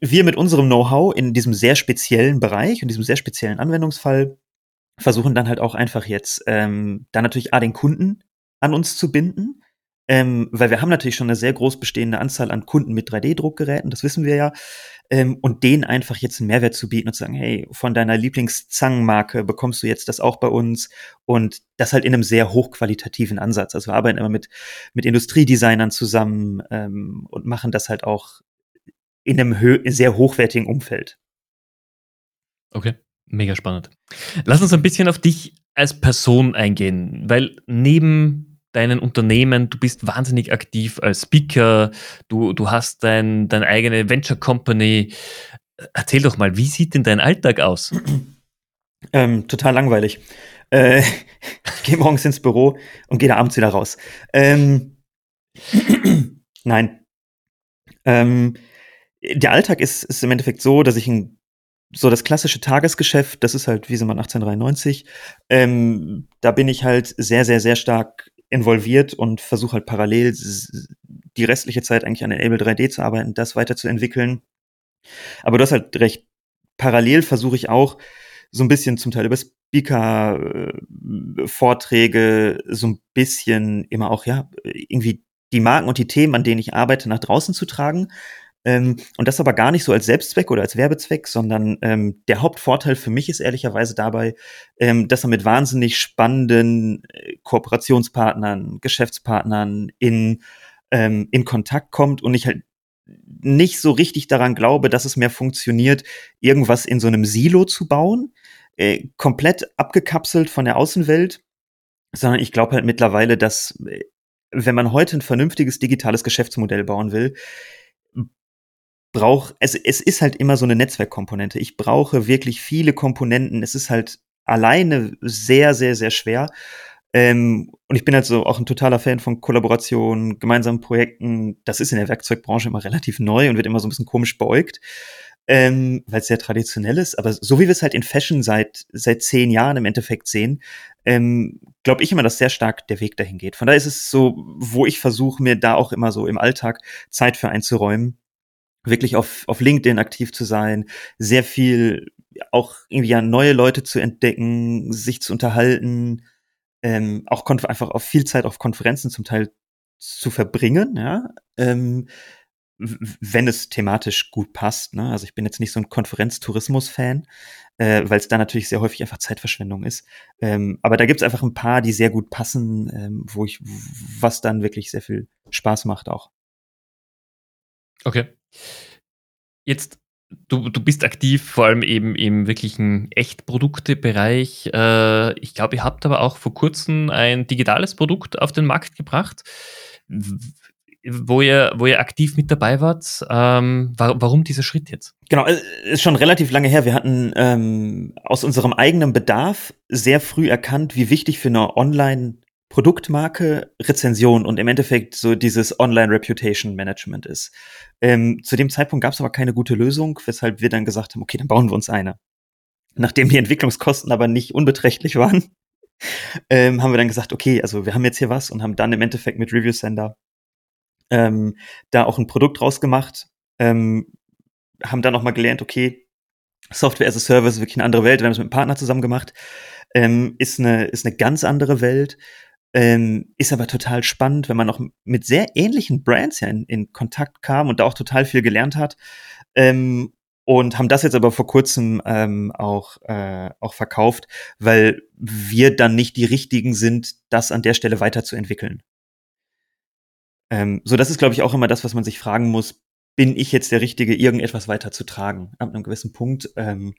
wir mit unserem Know-how in diesem sehr speziellen Bereich und diesem sehr speziellen Anwendungsfall versuchen dann halt auch einfach jetzt ähm, dann natürlich A, den Kunden an uns zu binden, ähm, weil wir haben natürlich schon eine sehr groß bestehende Anzahl an Kunden mit 3D-Druckgeräten, das wissen wir ja. Ähm, und denen einfach jetzt einen Mehrwert zu bieten und zu sagen, hey, von deiner Lieblingszangenmarke bekommst du jetzt das auch bei uns und das halt in einem sehr hochqualitativen Ansatz. Also wir arbeiten immer mit, mit Industriedesignern zusammen ähm, und machen das halt auch in einem sehr hochwertigen Umfeld.
Okay, mega spannend. Lass uns ein bisschen auf dich als Person eingehen, weil neben deinen Unternehmen, du bist wahnsinnig aktiv als Speaker, du, du hast dein, deine eigene Venture Company. erzähl doch mal, wie sieht denn dein Alltag aus?
Ähm, total langweilig. Äh, gehe morgens ins Büro und gehe da abends wieder raus. Ähm, nein. Ähm, der Alltag ist, ist im Endeffekt so, dass ich ein so das klassische Tagesgeschäft, das ist halt Wiesemann 1893. Ähm, da bin ich halt sehr, sehr, sehr stark involviert und versuche halt parallel die restliche Zeit eigentlich an Enable 3D zu arbeiten, das weiterzuentwickeln. Aber du hast halt recht. Parallel versuche ich auch so ein bisschen zum Teil über Speaker-Vorträge, äh, so ein bisschen immer auch, ja, irgendwie die Marken und die Themen, an denen ich arbeite, nach draußen zu tragen. Ähm, und das aber gar nicht so als Selbstzweck oder als Werbezweck, sondern ähm, der Hauptvorteil für mich ist ehrlicherweise dabei, ähm, dass er mit wahnsinnig spannenden äh, Kooperationspartnern, Geschäftspartnern in, ähm, in Kontakt kommt und ich halt nicht so richtig daran glaube, dass es mehr funktioniert, irgendwas in so einem Silo zu bauen, äh, komplett abgekapselt von der Außenwelt, sondern ich glaube halt mittlerweile, dass äh, wenn man heute ein vernünftiges digitales Geschäftsmodell bauen will, brauche, es, es ist halt immer so eine Netzwerkkomponente. Ich brauche wirklich viele Komponenten. Es ist halt alleine sehr, sehr, sehr schwer. Ähm, und ich bin halt so auch ein totaler Fan von Kollaborationen, gemeinsamen Projekten. Das ist in der Werkzeugbranche immer relativ neu und wird immer so ein bisschen komisch beäugt, ähm, weil es sehr traditionell ist. Aber so wie wir es halt in Fashion seit, seit zehn Jahren im Endeffekt sehen, ähm, glaube ich immer, dass sehr stark der Weg dahin geht. Von daher ist es so, wo ich versuche, mir da auch immer so im Alltag Zeit für einzuräumen wirklich auf, auf LinkedIn aktiv zu sein, sehr viel auch irgendwie ja neue Leute zu entdecken, sich zu unterhalten, ähm, auch einfach auf viel Zeit auf Konferenzen zum Teil zu verbringen, ja, ähm, wenn es thematisch gut passt. Ne? Also ich bin jetzt nicht so ein Konferenztourismus-Fan, äh, weil es da natürlich sehr häufig einfach Zeitverschwendung ist. Ähm, aber da gibt es einfach ein paar, die sehr gut passen, ähm, wo ich, was dann wirklich sehr viel Spaß macht auch.
Okay. Jetzt, du, du bist aktiv, vor allem eben im wirklichen Echtproduktebereich. Äh, ich glaube, ihr habt aber auch vor kurzem ein digitales Produkt auf den Markt gebracht, wo ihr, wo ihr aktiv mit dabei wart. Ähm, warum dieser Schritt jetzt?
Genau, ist schon relativ lange her. Wir hatten ähm, aus unserem eigenen Bedarf sehr früh erkannt, wie wichtig für eine Online- Produktmarke, Rezension und im Endeffekt so dieses Online-Reputation-Management ist. Ähm, zu dem Zeitpunkt gab es aber keine gute Lösung, weshalb wir dann gesagt haben, okay, dann bauen wir uns eine. Nachdem die Entwicklungskosten aber nicht unbeträchtlich waren, ähm, haben wir dann gesagt, okay, also wir haben jetzt hier was und haben dann im Endeffekt mit Review Sender ähm, da auch ein Produkt rausgemacht, ähm, haben dann nochmal gelernt, okay, Software as a Service ist wirklich eine andere Welt, wir haben es mit einem Partner zusammen gemacht, ähm, ist, eine, ist eine ganz andere Welt ähm, ist aber total spannend, wenn man auch mit sehr ähnlichen Brands ja in, in Kontakt kam und da auch total viel gelernt hat. Ähm, und haben das jetzt aber vor kurzem ähm, auch, äh, auch verkauft, weil wir dann nicht die richtigen sind, das an der Stelle weiterzuentwickeln. Ähm, so, das ist, glaube ich, auch immer das, was man sich fragen muss. Bin ich jetzt der Richtige, irgendetwas weiterzutragen ab einem gewissen Punkt? Ähm,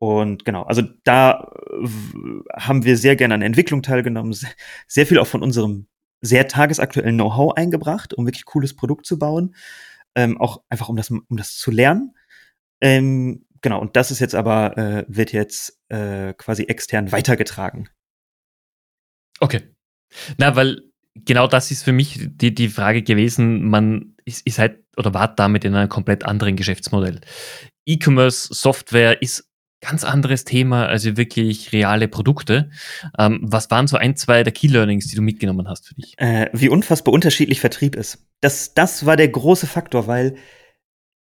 und genau, also da haben wir sehr gerne an der Entwicklung teilgenommen, sehr viel auch von unserem sehr tagesaktuellen Know-how eingebracht, um wirklich cooles Produkt zu bauen. Ähm, auch einfach um das, um das zu lernen. Ähm, genau, und das ist jetzt aber, äh, wird jetzt äh, quasi extern weitergetragen.
Okay. Na, weil genau das ist für mich die, die Frage gewesen, man ist, ist halt oder war damit in einem komplett anderen Geschäftsmodell. E-Commerce, Software ist ganz anderes Thema, also wirklich reale Produkte. Ähm, was waren so ein, zwei der Key Learnings, die du mitgenommen hast für dich?
Äh, wie unfassbar unterschiedlich Vertrieb ist. Das, das war der große Faktor, weil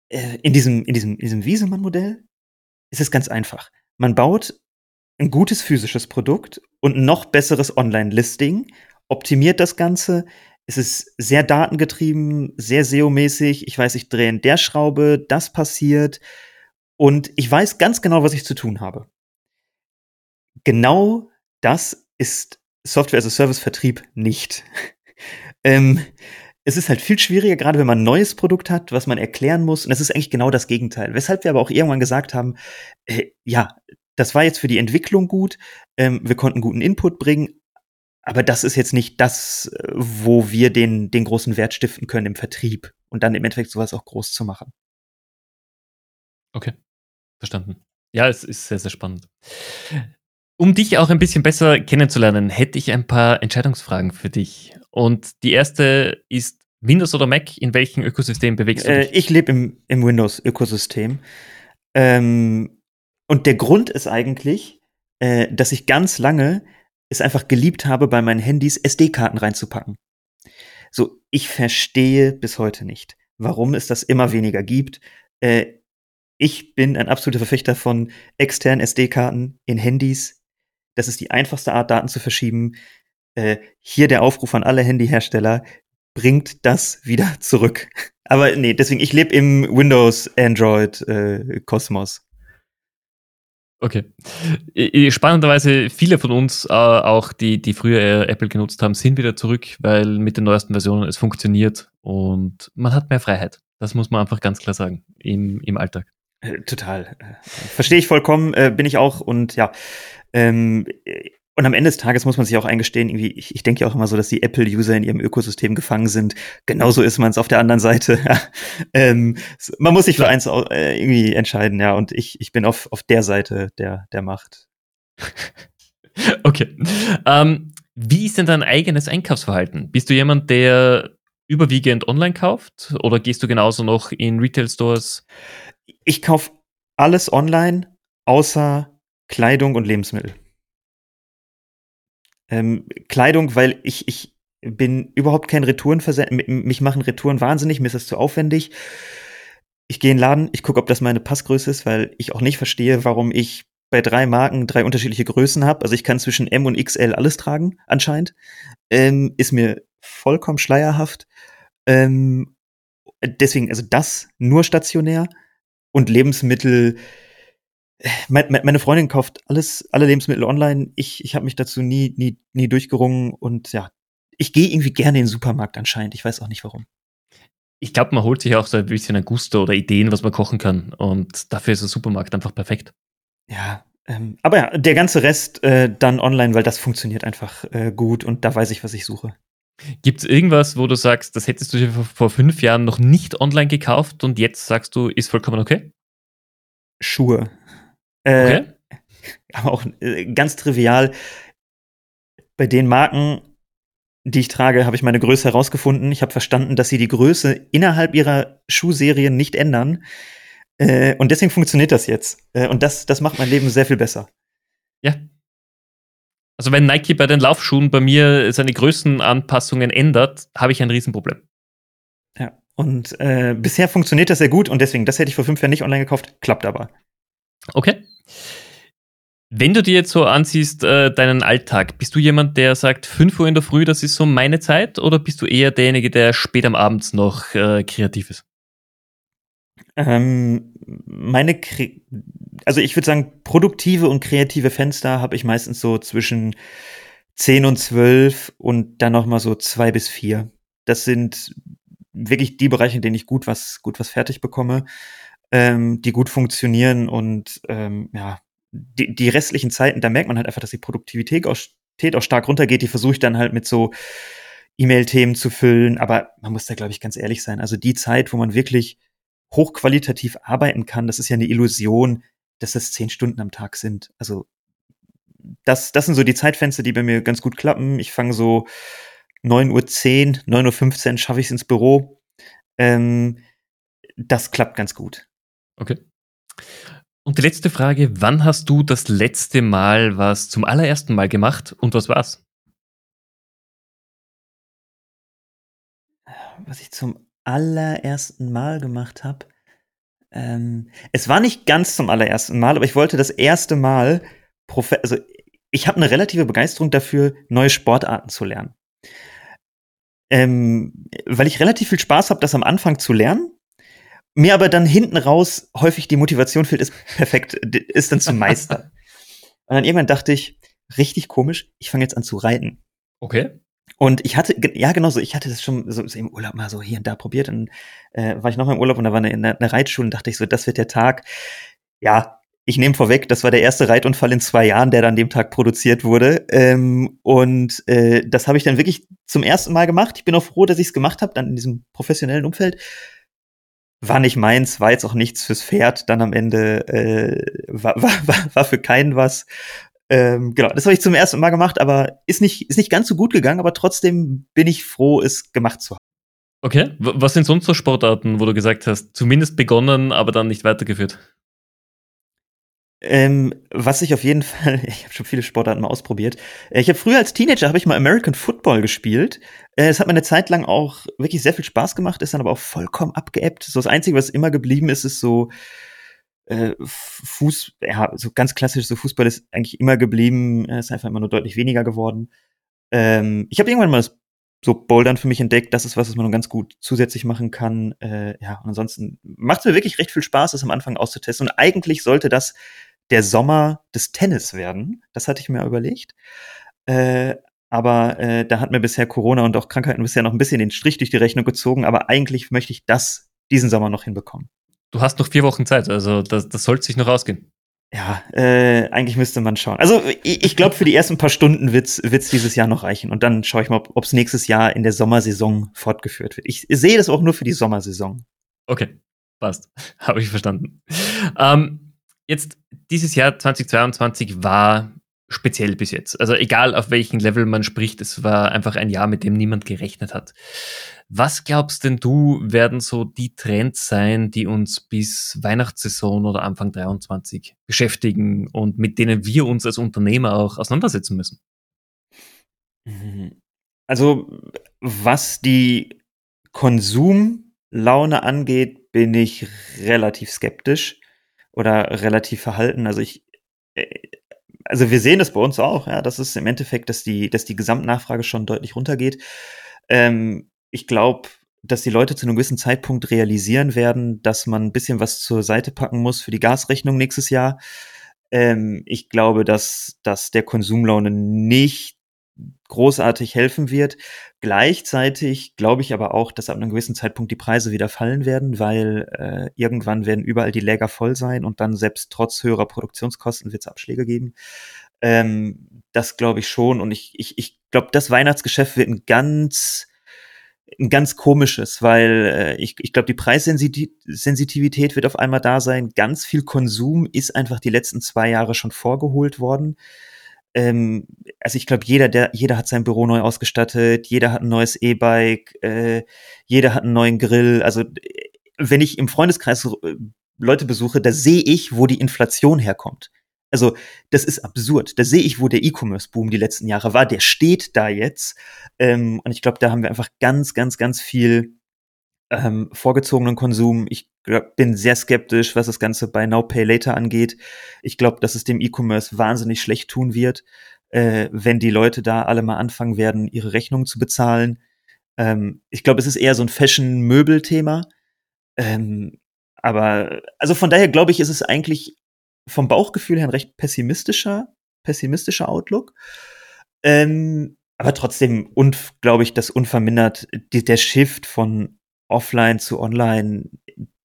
äh, in diesem, in diesem, in diesem Wiesemann-Modell ist es ganz einfach. Man baut ein gutes physisches Produkt und ein noch besseres Online-Listing, optimiert das Ganze. Es ist sehr datengetrieben, sehr SEO-mäßig. Ich weiß, ich drehe in der Schraube, das passiert und ich weiß ganz genau, was ich zu tun habe. Genau das ist Software as a Service Vertrieb nicht. ähm, es ist halt viel schwieriger, gerade wenn man ein neues Produkt hat, was man erklären muss. Und es ist eigentlich genau das Gegenteil. Weshalb wir aber auch irgendwann gesagt haben, äh, ja, das war jetzt für die Entwicklung gut, ähm, wir konnten guten Input bringen, aber das ist jetzt nicht das, äh, wo wir den, den großen Wert stiften können im Vertrieb und dann im Endeffekt sowas auch groß zu machen.
Okay, verstanden. Ja, es ist sehr, sehr spannend. Um dich auch ein bisschen besser kennenzulernen, hätte ich ein paar Entscheidungsfragen für dich. Und die erste ist Windows oder Mac? In welchem Ökosystem bewegst du
Äh,
dich?
ich lebe im, im Windows-Ökosystem. Ähm, und der Grund ist eigentlich, äh, dass ich ganz lange es einfach geliebt habe, bei meinen Handys SD-Karten reinzupacken. So, ich verstehe bis heute nicht, warum es das immer weniger gibt. Äh, ich bin ein absoluter Verfechter von externen SD-Karten in Handys. Das ist die einfachste Art, Daten zu verschieben. Äh, hier der Aufruf an alle Handyhersteller, bringt das wieder zurück. Aber nee, deswegen, ich lebe im Windows, Android, äh.
Okay. Spannenderweise, viele von uns, äh, auch die, die früher eher Apple genutzt haben, sind wieder zurück, weil mit den neuesten Versionen es funktioniert und man hat mehr Freiheit. Das muss man einfach ganz klar sagen im, im Alltag.
Äh, total. Äh, Verstehe ich vollkommen, äh, bin ich auch und ja. Ähm, äh, und am Ende des Tages muss man sich auch eingestehen, irgendwie, ich, ich denke ja auch immer so, dass die Apple-User in ihrem Ökosystem gefangen sind. Genauso ist man es auf der anderen Seite. ja. ähm, man muss sich für eins äh, irgendwie entscheiden, ja. Und ich, ich bin auf, auf der Seite der, der Macht.
Okay. Ähm, wie ist denn dein eigenes Einkaufsverhalten? Bist du jemand, der überwiegend online kauft oder gehst du genauso noch in Retail-Stores?
Ich kaufe alles online, außer Kleidung und Lebensmittel. Ähm, Kleidung, weil ich, ich bin überhaupt kein Retourenversend. m- Mich machen Retouren wahnsinnig, mir ist das zu aufwendig. Ich gehe in den Laden, ich gucke, ob das meine Passgröße ist, weil ich auch nicht verstehe, warum ich bei drei Marken drei unterschiedliche Größen habe. Also ich kann zwischen M und XL alles tragen, anscheinend. Ähm, ist mir vollkommen schleierhaft. Ähm, deswegen, also das nur stationär und Lebensmittel. Mein, mein- meine Freundin kauft alles, alle Lebensmittel online. Ich, ich habe mich dazu nie, nie, nie durchgerungen und ja, ich gehe irgendwie gerne in den Supermarkt anscheinend. Ich weiß auch nicht warum.
Ich glaube, man holt sich auch so ein bisschen ein Gusto oder Ideen, was man kochen kann. Und dafür ist der Supermarkt einfach perfekt.
Ja, ähm, aber ja, der ganze Rest äh, dann online, weil das funktioniert einfach äh, gut und da weiß ich, was ich suche.
Gibt es irgendwas, wo du sagst, das hättest du dir vor, fünf Jahren noch nicht online gekauft und jetzt sagst du, ist vollkommen okay?
Schuhe. Äh,
Okay.
aber auch äh, ganz trivial. Bei den Marken, die ich trage, habe ich meine Größe herausgefunden. Ich habe verstanden, dass sie die Größe innerhalb ihrer Schuhserien nicht ändern. Äh, und deswegen funktioniert das jetzt. Äh, und das, das macht mein Leben sehr viel besser.
Ja. Also wenn Nike bei den Laufschuhen bei mir seine Größenanpassungen ändert, habe ich ein Riesenproblem.
Ja. Und äh, bisher funktioniert das sehr gut und deswegen, das hätte ich vor fünf Jahren nicht online gekauft, klappt aber.
Okay. Wenn du dir jetzt so ansiehst, äh, deinen Alltag, bist du jemand, der sagt, 5 Uhr in der Früh, das ist so meine Zeit, oder bist du eher derjenige, der spät am Abend noch äh, kreativ ist?
Ähm, meine, Kre- also ich würde sagen, produktive und kreative Fenster habe ich meistens so zwischen 10 und 12 und dann noch mal so zwei bis vier. Das sind wirklich die Bereiche, in denen ich gut was, gut was fertig bekomme, ähm, die gut funktionieren und ähm, ja, die, die restlichen Zeiten, da merkt man halt einfach, dass die Produktivität auch, auch stark runtergeht. Die versuche ich dann halt mit so E-Mail-Themen zu füllen, aber man muss da, glaube ich, ganz ehrlich sein. Also die Zeit, wo man wirklich hochqualitativ arbeiten kann, das ist ja eine Illusion, dass das zehn Stunden am Tag sind. Also das, das sind so die Zeitfenster, die bei mir ganz gut klappen. Ich fange so 9.10 Uhr, 9.15 Uhr schaffe ich es ins Büro. Ähm, das klappt ganz gut.
Okay. Und die letzte Frage, wann hast du das letzte Mal was zum allerersten Mal gemacht und was war's?
Was ich zum allerersten Mal gemacht habe. Ähm, es war nicht ganz zum allerersten Mal, aber ich wollte das erste Mal, Profe also ich habe eine relative Begeisterung dafür, neue Sportarten zu lernen. Ähm, weil ich relativ viel Spaß habe, das am Anfang zu lernen. Mir aber dann hinten raus häufig die Motivation fehlt, ist perfekt, ist dann zu meistern. Und dann irgendwann dachte ich, richtig komisch, ich fange jetzt an zu reiten.
Okay.
Und ich hatte, ja genau so, ich hatte das schon so, so im Urlaub mal so hier und da probiert. Und äh, war ich noch mal im Urlaub und da war eine, eine, Reitschule und dachte ich so, das wird der Tag. Ja, ich nehme vorweg, das war der erste Reitunfall in zwei Jahren, der dann an dem Tag produziert wurde. Ähm, und äh, das habe ich dann wirklich zum ersten Mal gemacht. Ich bin auch froh, dass ich es gemacht habe, dann in diesem professionellen Umfeld. war nicht meins, war jetzt auch nichts fürs Pferd, dann am Ende äh, war, war, war für keinen was. Ähm, genau, das habe ich zum ersten Mal gemacht, aber ist nicht, ist nicht ganz so gut gegangen, aber trotzdem bin ich froh, es gemacht zu haben.
Okay, was sind sonst so Sportarten, wo du gesagt hast, zumindest begonnen, aber dann nicht weitergeführt?
Ähm, was ich auf jeden Fall, ich habe schon viele Sportarten mal ausprobiert. Äh, ich habe früher als Teenager habe ich mal American Football gespielt. Äh, es hat mir eine Zeit lang auch wirklich sehr viel Spaß gemacht, ist dann aber auch vollkommen abgeebbt. So das Einzige, was immer geblieben ist, ist so äh, Fuß, ja, so ganz klassisch, so Fußball ist eigentlich immer geblieben, ist einfach immer nur deutlich weniger geworden. Ähm, ich habe irgendwann mal das so Bouldern für mich entdeckt. Das ist was, was man ganz gut zusätzlich machen kann. Äh, ja, und ansonsten macht es mir wirklich recht viel Spaß, das am Anfang auszutesten. Und eigentlich sollte das der Sommer des Tennis werden. Das hatte ich mir überlegt. Äh, aber äh, da hat mir bisher Corona und auch Krankheiten bisher noch ein bisschen den Strich durch die Rechnung gezogen. Aber eigentlich möchte ich das diesen Sommer noch hinbekommen.
Du hast noch vier Wochen Zeit, also das, das sollte sich noch ausgehen.
Ja, äh, eigentlich müsste man schauen. Also ich, ich glaube, für die ersten paar Stunden wird's wird's dieses Jahr noch reichen. Und dann schaue ich mal, ob es nächstes Jahr in der Sommersaison fortgeführt wird. Ich sehe das auch nur für die Sommersaison.
Okay, passt. Habe ich verstanden. Ähm, jetzt, dieses Jahr 2022 war speziell bis jetzt. Also egal auf welchem Level man spricht, es war einfach ein Jahr, mit dem niemand gerechnet hat. Was glaubst denn du, werden so die Trends sein, die uns bis Weihnachtssaison oder Anfang 23 beschäftigen und mit denen wir uns als Unternehmer auch auseinandersetzen müssen?
Mhm. Also, was die Konsumlaune angeht, bin ich relativ skeptisch oder relativ verhalten. Also ich, äh, also wir sehen das bei uns auch, ja, das ist im Endeffekt, dass die, dass die Gesamtnachfrage schon deutlich runtergeht. Ähm, ich glaube, dass die Leute zu einem gewissen Zeitpunkt realisieren werden, dass man ein bisschen was zur Seite packen muss für die Gasrechnung nächstes Jahr. Ähm, ich glaube, dass, dass der Konsumlaune nicht großartig helfen wird. Gleichzeitig glaube ich aber auch, dass ab einem gewissen Zeitpunkt die Preise wieder fallen werden, weil äh, irgendwann werden überall die Läger voll sein und dann selbst trotz höherer Produktionskosten wird es Abschläge geben. Ähm, das glaube ich schon. Und ich, ich, ich glaube, das Weihnachtsgeschäft wird ein ganz ein ganz komisches, weil äh, ich, ich glaube, die Preissensitivität wird auf einmal da sein. Ganz viel Konsum ist einfach die letzten zwei Jahre schon vorgeholt worden ähm, also ich glaube, jeder, der, jeder hat sein Büro neu ausgestattet, jeder hat ein neues E-Bike, äh, jeder hat einen neuen Grill. Also wenn ich im Freundeskreis äh, Leute besuche, da sehe ich, wo die Inflation herkommt. Also das ist absurd. Da sehe ich, wo der E-Commerce-Boom die letzten Jahre war. Der steht da jetzt. Ähm, und ich glaube, da haben wir einfach ganz, ganz, ganz viel ähm, vorgezogenen Konsum. Ich bin sehr skeptisch, was das Ganze bei Now Pay Later angeht. Ich glaube, dass es dem E-Commerce wahnsinnig schlecht tun wird, äh, wenn die Leute da alle mal anfangen werden, ihre Rechnungen zu bezahlen. Ähm, ich glaube, es ist eher so ein Fashion-Möbel-Thema. Ähm, aber also von daher glaube ich, ist es eigentlich vom Bauchgefühl her ein recht pessimistischer, pessimistischer Outlook. Ähm, aber trotzdem, glaube ich, dass unvermindert die, der Shift von offline zu online,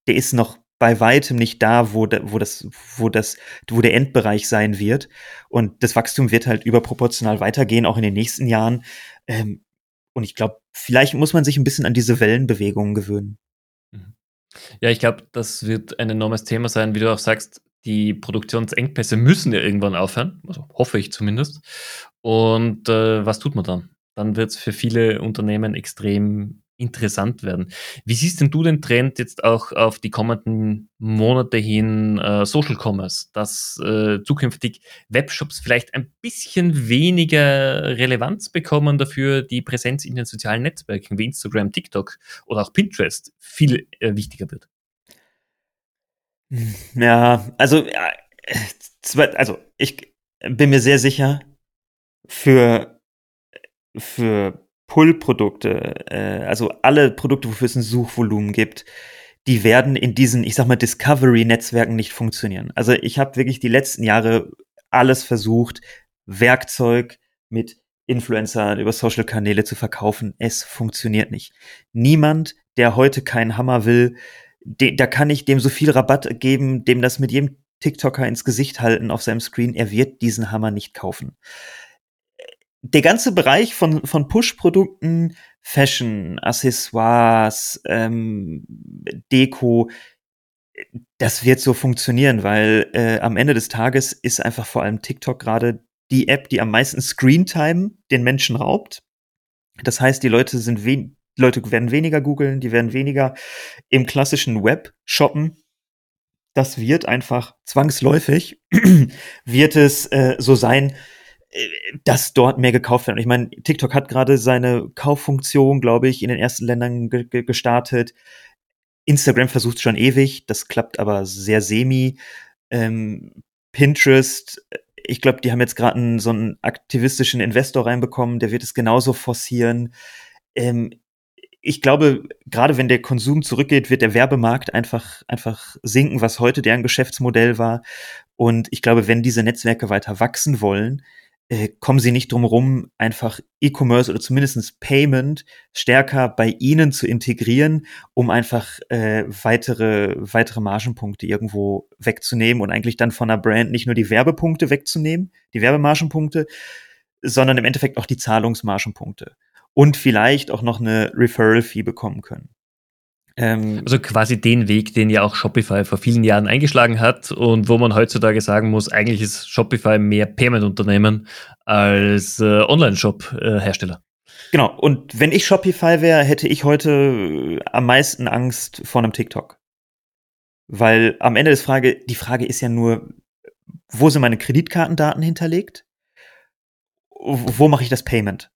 der ist noch bei weitem nicht da, wo, da, wo, das, wo, das, wo der Endbereich sein wird. Und das Wachstum wird halt überproportional weitergehen, auch in den nächsten Jahren. Ähm, und ich glaube, vielleicht muss man sich ein bisschen an diese Wellenbewegungen gewöhnen.
Mhm. Ja, ich glaube, das wird ein enormes Thema sein, wie du auch sagst. Die Produktionsengpässe müssen ja irgendwann aufhören, also hoffe ich zumindest. Und äh, was tut man dann? Dann wird es für viele Unternehmen extrem interessant werden. Wie siehst denn du den Trend jetzt auch auf die kommenden Monate hin äh, Social Commerce, dass äh, zukünftig Webshops vielleicht ein bisschen weniger Relevanz bekommen, dafür die Präsenz in den sozialen Netzwerken wie Instagram, TikTok oder auch Pinterest viel äh, wichtiger wird?
Ja, also, also ich bin mir sehr sicher, für, für Pull-Produkte, äh, also alle Produkte, wofür es ein Suchvolumen gibt, die werden in diesen, ich sag mal, Discovery-Netzwerken nicht funktionieren. Also ich habe wirklich die letzten Jahre alles versucht, Werkzeug mit Influencern über Social-Kanäle zu verkaufen. Es funktioniert nicht. Niemand, der heute keinen Hammer will, de, da kann ich dem so viel Rabatt geben, dem das mit jedem TikToker ins Gesicht halten auf seinem Screen. Er wird diesen Hammer nicht kaufen der ganze Bereich von, von Push-Produkten, Fashion, Accessoires, ähm, Deko, das wird so funktionieren, weil äh, am Ende des Tages ist einfach vor allem TikTok gerade die App, die am meisten Screentime den Menschen raubt. Das heißt, die Leute sind wen die Leute werden weniger googeln, die werden weniger im klassischen Web shoppen. Das wird einfach zwangsläufig, wird es äh, so sein, dass dort mehr gekauft wird. Und ich meine, TikTok hat gerade seine Kauffunktion, glaube ich, in den ersten Ländern ge ge gestartet. Instagram versucht schon ewig, das klappt aber sehr semi. Ähm, Pinterest, ich glaube, die haben jetzt gerade so einen aktivistischen Investor reinbekommen, der wird es genauso forcieren. Ähm, ich glaube, gerade wenn der Konsum zurückgeht, wird der Werbemarkt einfach, einfach sinken, was heute deren Geschäftsmodell war. Und ich glaube, wenn diese Netzwerke weiter wachsen wollen, äh, kommen sie nicht drum rum, einfach E-Commerce oder zumindest Payment stärker bei ihnen zu integrieren, um einfach äh, weitere, weitere Margenpunkte irgendwo wegzunehmen und eigentlich dann von einer Brand nicht nur die Werbepunkte wegzunehmen, die Werbemargenpunkte, sondern im Endeffekt auch die Zahlungsmargenpunkte und vielleicht auch noch eine Referral-Fee bekommen können.
Ähm, also quasi den Weg, den ja auch Shopify vor vielen Jahren eingeschlagen hat und wo man heutzutage sagen muss, eigentlich ist Shopify mehr Payment-Unternehmen als äh, Online-Shop-Hersteller.
Genau, und wenn ich Shopify wäre, hätte ich heute äh, am meisten Angst vor einem TikTok. Weil am Ende des Frage, die Frage ist ja nur, wo sind meine Kreditkartendaten hinterlegt? Wo mache ich das Payment?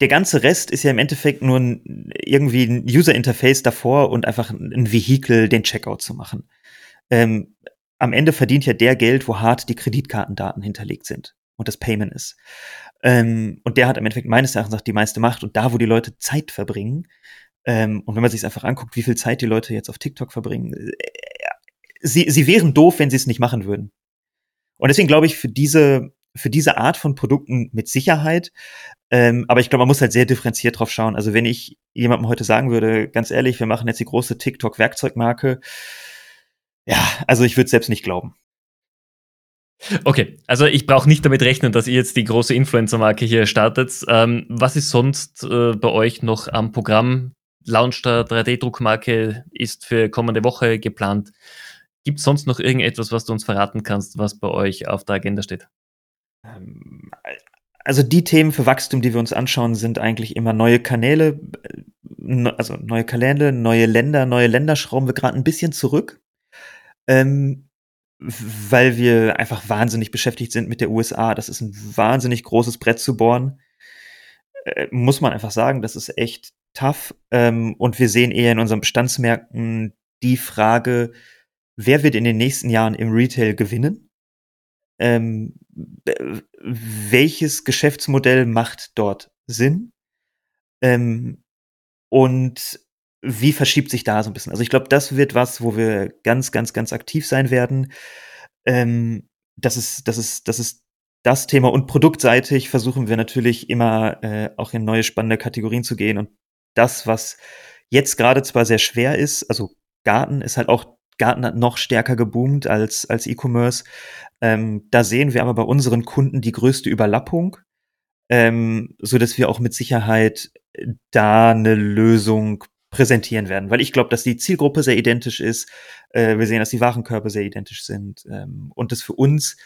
Der ganze Rest ist ja im Endeffekt nur ein, irgendwie ein User-Interface davor und einfach ein Vehikel, den Checkout zu machen. Ähm, am Ende verdient ja der Geld, wo hart die Kreditkartendaten hinterlegt sind und das Payment ist. Ähm, und der hat im Endeffekt meines Erachtens auch die meiste Macht. Und da, wo die Leute Zeit verbringen, ähm, und wenn man sich einfach anguckt, wie viel Zeit die Leute jetzt auf TikTok verbringen, äh, sie, sie wären doof, wenn sie es nicht machen würden. Und deswegen glaube ich, für diese, für diese Art von Produkten mit Sicherheit ähm, aber ich glaube, man muss halt sehr differenziert drauf schauen. Also wenn ich jemandem heute sagen würde, ganz ehrlich, wir machen jetzt die große TikTok-Werkzeugmarke, ja, also ich würde selbst nicht glauben.
Okay, also ich brauche nicht damit rechnen, dass ihr jetzt die große Influencer-Marke hier startet. Ähm, was ist sonst äh, bei euch noch am Programm? Launch der 3D-Druckmarke ist für kommende Woche geplant. Gibt es sonst noch irgendetwas, was du uns verraten kannst, was bei euch auf der Agenda steht?
Ähm, also die Themen für Wachstum, die wir uns anschauen, sind eigentlich immer neue Kanäle, äh, also neue Kanäle, neue Länder, neue Länder schrauben wir gerade ein bisschen zurück, ähm, weil wir einfach wahnsinnig beschäftigt sind mit der USA. Das ist ein wahnsinnig großes Brett zu bohren. Äh, muss man einfach sagen, das ist echt tough. Ähm, und wir sehen eher in unseren Bestandsmärkten die Frage, wer wird in den nächsten Jahren im Retail gewinnen? ähm, welches Geschäftsmodell macht dort Sinn ähm, und wie verschiebt sich da so ein bisschen. Also ich glaube, das wird was, wo wir ganz, ganz, ganz aktiv sein werden. Ähm, das ist, das ist, das ist das Thema und produktseitig versuchen wir natürlich immer äh, auch in neue spannende Kategorien zu gehen und das, was jetzt gerade zwar sehr schwer ist, also Garten ist halt auch Garten hat noch stärker geboomt als, als E-Commerce. Ähm, da sehen wir aber bei unseren Kunden die größte Überlappung, ähm, so dass wir auch mit Sicherheit da eine Lösung präsentieren werden, weil ich glaube, dass die Zielgruppe sehr identisch ist. Äh, wir sehen, dass die Warenkörper sehr identisch sind ähm, und das für uns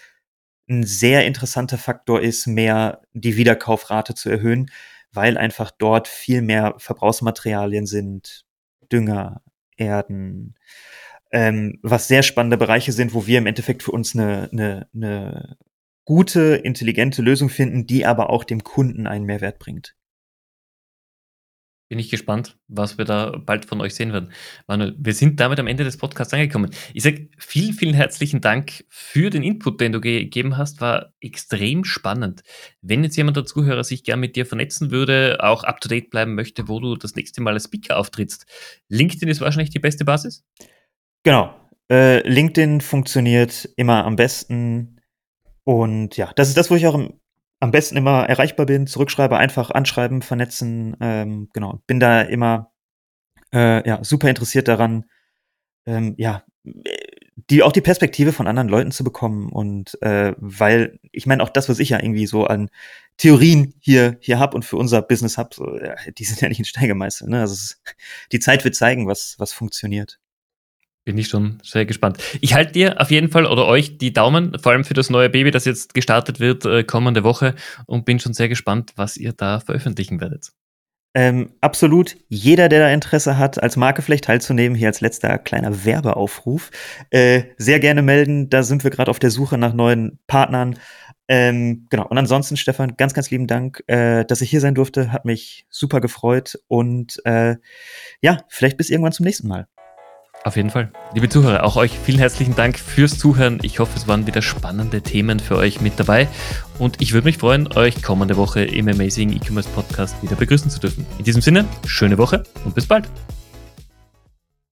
ein sehr interessanter Faktor ist, mehr die Wiederkaufrate zu erhöhen, weil einfach dort viel mehr Verbrauchsmaterialien sind, Dünger, Erden, ähm, was sehr spannende Bereiche sind, wo wir im Endeffekt für uns eine, eine, eine gute, intelligente Lösung finden, die aber auch dem Kunden einen Mehrwert bringt.
Bin ich gespannt, was wir da bald von euch sehen werden. Manuel, wir sind damit am Ende des Podcasts angekommen. Ich sage vielen, vielen herzlichen Dank für den Input, den du gegeben hast. War extrem spannend. Wenn jetzt jemand der Zuhörer sich gern mit dir vernetzen würde, auch up to date bleiben möchte, wo du das nächste Mal als Speaker auftrittst, LinkedIn ist wahrscheinlich die beste Basis?
Genau. Äh, LinkedIn funktioniert immer am besten. Und ja, das ist das, wo ich auch im, am besten immer erreichbar bin. Zurückschreibe, einfach anschreiben, vernetzen. Ähm, genau. Bin da immer äh, ja, super interessiert daran, ähm, ja, die auch die Perspektive von anderen Leuten zu bekommen und äh, weil ich meine auch das, was ich ja irgendwie so an Theorien hier, hier habe und für unser Business habe, so, ja, die sind ja nicht in Stein gemeißelt. Ne? Also es, die Zeit wird zeigen, was, was funktioniert.
Bin ich schon sehr gespannt. Ich halte dir auf jeden Fall oder euch die Daumen, vor allem für das neue Baby, das jetzt gestartet wird äh, kommende Woche und bin schon sehr gespannt, was ihr da veröffentlichen werdet.
Ähm, absolut. Jeder, der da Interesse hat, als Marke vielleicht teilzunehmen, hier als letzter kleiner Werbeaufruf, äh, sehr gerne melden. Da sind wir gerade auf der Suche nach neuen Partnern. Ähm, genau. Und ansonsten, Stefan, ganz, ganz lieben Dank, äh, dass ich hier sein durfte. Hat mich super gefreut. Und äh, ja, vielleicht bis irgendwann zum nächsten Mal.
Auf jeden Fall. Liebe Zuhörer, auch euch vielen herzlichen Dank fürs Zuhören. Ich hoffe, es waren wieder spannende Themen für euch mit dabei. Und ich würde mich freuen, euch kommende Woche im Amazing E-Commerce Podcast wieder begrüßen zu dürfen. In diesem Sinne, schöne Woche und bis bald.